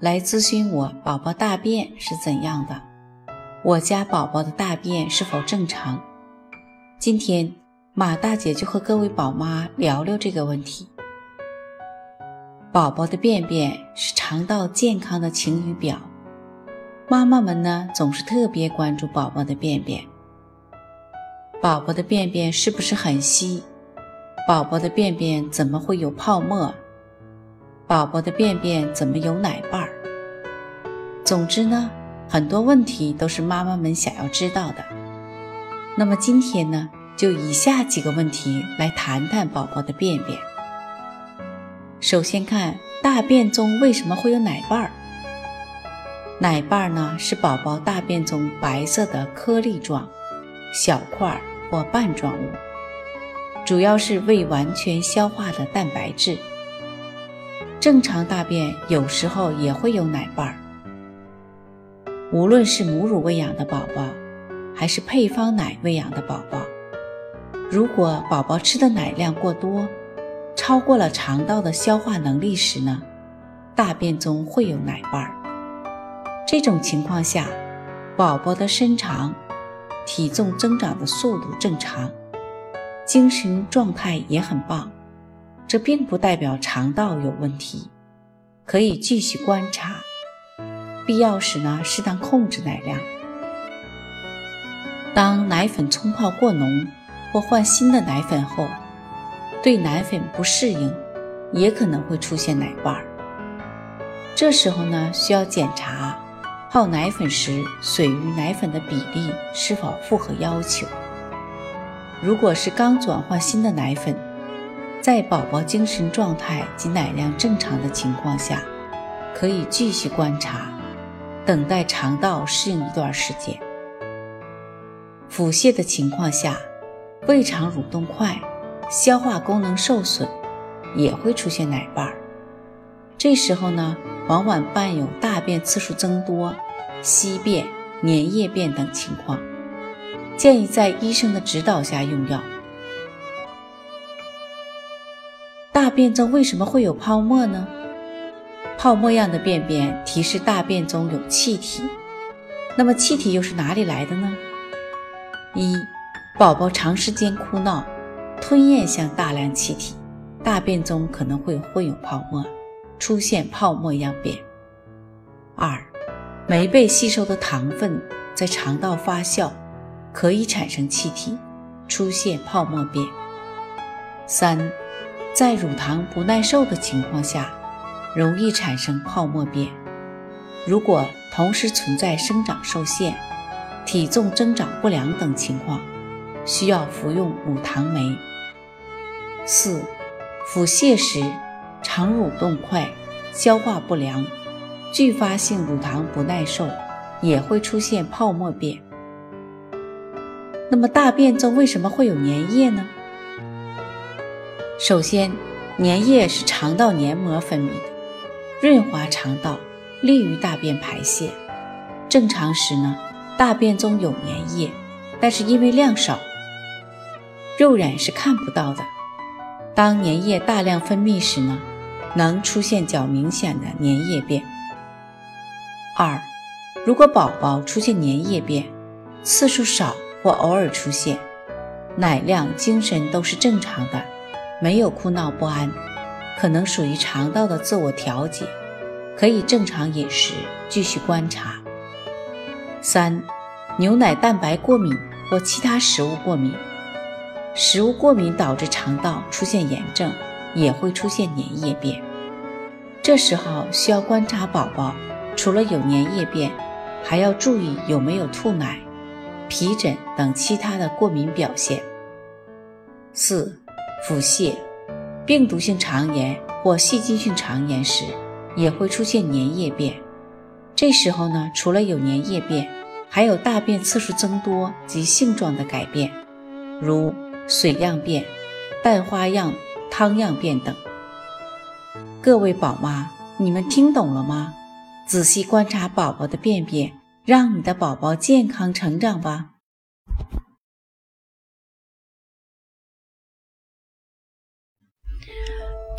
来咨询我，宝宝大便是怎样的？我家宝宝的大便是否正常？今天马大姐就和各位宝妈聊聊这个问题。宝宝的便便是肠道健康的晴雨表，妈妈们呢总是特别关注宝宝的便便。宝宝的便便是不是很稀？宝宝的便便怎么会有泡沫？宝宝的便便怎么有奶瓣儿？总之呢，很多问题都是妈妈们想要知道的。那么今天呢，就以下几个问题来谈谈宝宝的便便。首先看大便中为什么会有奶瓣儿？奶瓣儿呢是宝宝大便中白色的颗粒状、小块或瓣状物，主要是未完全消化的蛋白质。正常大便有时候也会有奶瓣儿，无论是母乳喂养的宝宝，还是配方奶喂养的宝宝，如果宝宝吃的奶量过多，超过了肠道的消化能力时呢，大便中会有奶瓣儿。这种情况下，宝宝的身长、体重增长的速度正常，精神状态也很棒。这并不代表肠道有问题，可以继续观察，必要时呢适当控制奶量。当奶粉冲泡过浓或换新的奶粉后，对奶粉不适应，也可能会出现奶瓣儿。这时候呢需要检查泡奶粉时水与奶粉的比例是否符合要求。如果是刚转换新的奶粉，在宝宝精神状态及奶量正常的情况下，可以继续观察，等待肠道适应一段时间。腹泻的情况下，胃肠蠕动快，消化功能受损，也会出现奶瓣儿。这时候呢，往往伴有大便次数增多、稀便、粘液便等情况，建议在医生的指导下用药。大便中为什么会有泡沫呢？泡沫样的便便提示大便中有气体。那么气体又是哪里来的呢？一、宝宝长时间哭闹，吞咽下大量气体，大便中可能会混有泡沫，出现泡沫样便。二、没被吸收的糖分在肠道发酵，可以产生气体，出现泡沫便。三。在乳糖不耐受的情况下，容易产生泡沫便。如果同时存在生长受限、体重增长不良等情况，需要服用乳糖酶。四、腹泻时肠蠕动快、消化不良、继发性乳糖不耐受，也会出现泡沫便。那么大便中为什么会有粘液呢？首先，粘液是肠道黏膜分泌的，润滑肠道，利于大便排泄。正常时呢，大便中有粘液，但是因为量少，肉眼是看不到的。当粘液大量分泌时呢，能出现较明显的粘液便。二，如果宝宝出现粘液便，次数少或偶尔出现，奶量、精神都是正常的。没有哭闹不安，可能属于肠道的自我调节，可以正常饮食，继续观察。三、牛奶蛋白过敏或其他食物过敏，食物过敏导致肠道出现炎症，也会出现粘液便。这时候需要观察宝宝，除了有粘液便，还要注意有没有吐奶、皮疹等其他的过敏表现。四。腹泻、病毒性肠炎或细菌性肠炎时，也会出现粘液便。这时候呢，除了有粘液便，还有大便次数增多及性状的改变，如水样便、蛋花样、汤样便等。各位宝妈，你们听懂了吗？仔细观察宝宝的便便，让你的宝宝健康成长吧。